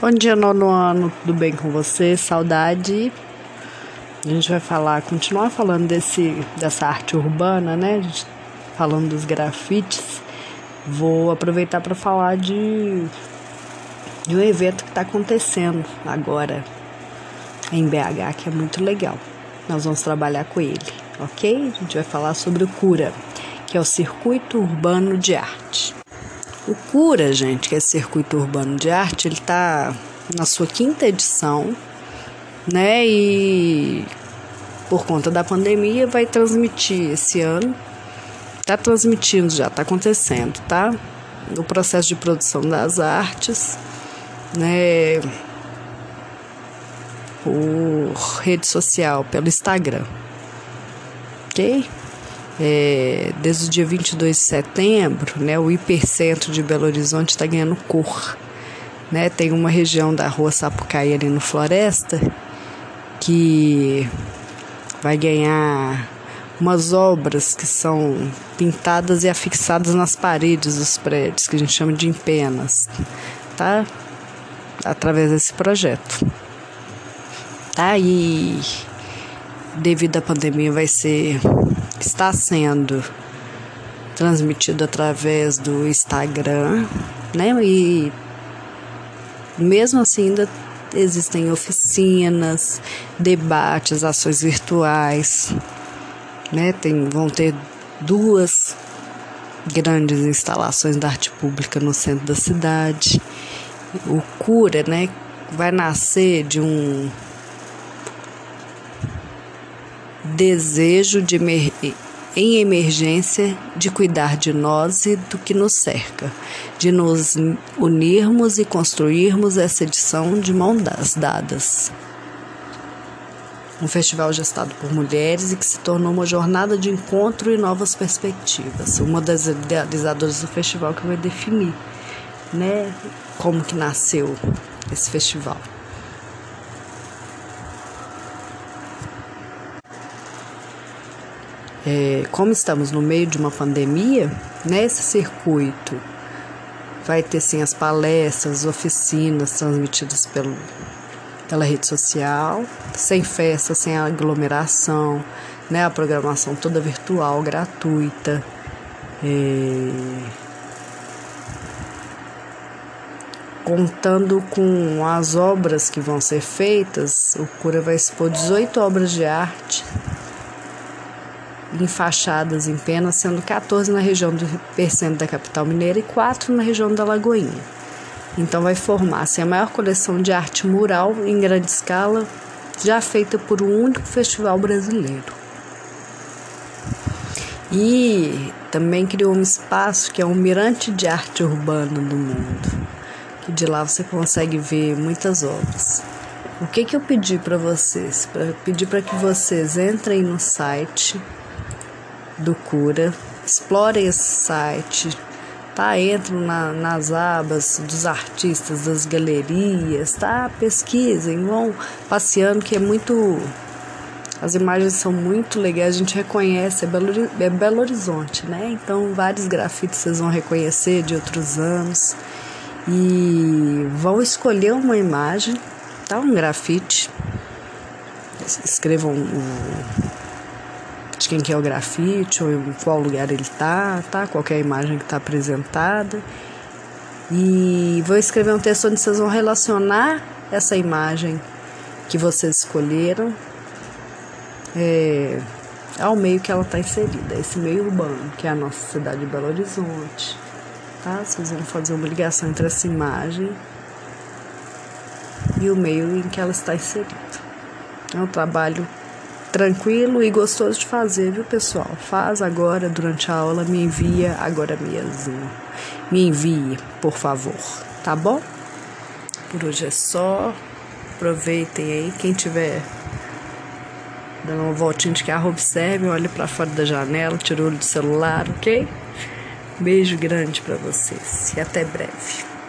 Bom dia, nono ano, tudo bem com você? Saudade. A gente vai falar, continuar falando desse, dessa arte urbana, né? Falando dos grafites. Vou aproveitar para falar de, de um evento que está acontecendo agora em BH, que é muito legal. Nós vamos trabalhar com ele, ok? A gente vai falar sobre o Cura, que é o Circuito Urbano de Arte. O Cura, gente, que é Circuito Urbano de Arte, ele está na sua quinta edição, né? E por conta da pandemia vai transmitir esse ano. Está transmitindo já, está acontecendo, tá? O processo de produção das artes, né? Por rede social, pelo Instagram. Ok? É, desde o dia 22 de setembro, né, o hipercentro de Belo Horizonte está ganhando cor. Né? Tem uma região da rua Sapucaí ali no Floresta que vai ganhar umas obras que são pintadas e afixadas nas paredes dos prédios, que a gente chama de empenas, tá? Através desse projeto. Tá? E devido à pandemia vai ser está sendo transmitido através do Instagram, né? E mesmo assim ainda existem oficinas, debates, ações virtuais, né? Tem, vão ter duas grandes instalações da arte pública no centro da cidade. O Cura, né, vai nascer de um desejo de em emergência de cuidar de nós e do que nos cerca, de nos unirmos e construirmos essa edição de mãos dadas. Um festival gestado por mulheres e que se tornou uma jornada de encontro e novas perspectivas. Uma das idealizadoras do festival que vai definir, né, como que nasceu esse festival. É, como estamos no meio de uma pandemia, nesse circuito vai ter sim as palestras, oficinas transmitidas pelo, pela rede social, sem festa, sem aglomeração, né, a programação toda virtual, gratuita. É, contando com as obras que vão ser feitas, o Cura vai expor 18 obras de arte enfaixadas em penas, sendo 14 na região do da capital mineira e 4 na região da Lagoinha. Então vai formar-se a maior coleção de arte mural em grande escala já feita por um único festival brasileiro. E também criou um espaço que é um mirante de arte urbana do mundo, que de lá você consegue ver muitas obras. O que, que eu pedi para vocês? Para pedir para que vocês entrem no site do Cura. Explorem esse site, tá? Entram na, nas abas dos artistas, das galerias, tá? Pesquisem, vão passeando, que é muito. As imagens são muito legais, a gente reconhece, é Belo, é Belo Horizonte, né? Então, vários grafites vocês vão reconhecer de outros anos. E vão escolher uma imagem, tá? Um grafite. Escrevam o de quem que é o grafite ou em qual lugar ele tá, tá? Qualquer imagem que está apresentada. E vou escrever um texto onde vocês vão relacionar essa imagem que vocês escolheram é, ao meio que ela está inserida, esse meio urbano, que é a nossa cidade de Belo Horizonte. Tá? Vocês vão fazer uma ligação entre essa imagem e o meio em que ela está inserida. É um trabalho tranquilo e gostoso de fazer, viu, pessoal? Faz agora durante a aula, me envia agora mesmo. Me envie, por favor, tá bom? Por hoje é só. Aproveitem aí, quem tiver dando uma voltinha de carro, observe, olhe para fora da janela, tira o olho do celular, ok? Beijo grande para vocês e até breve.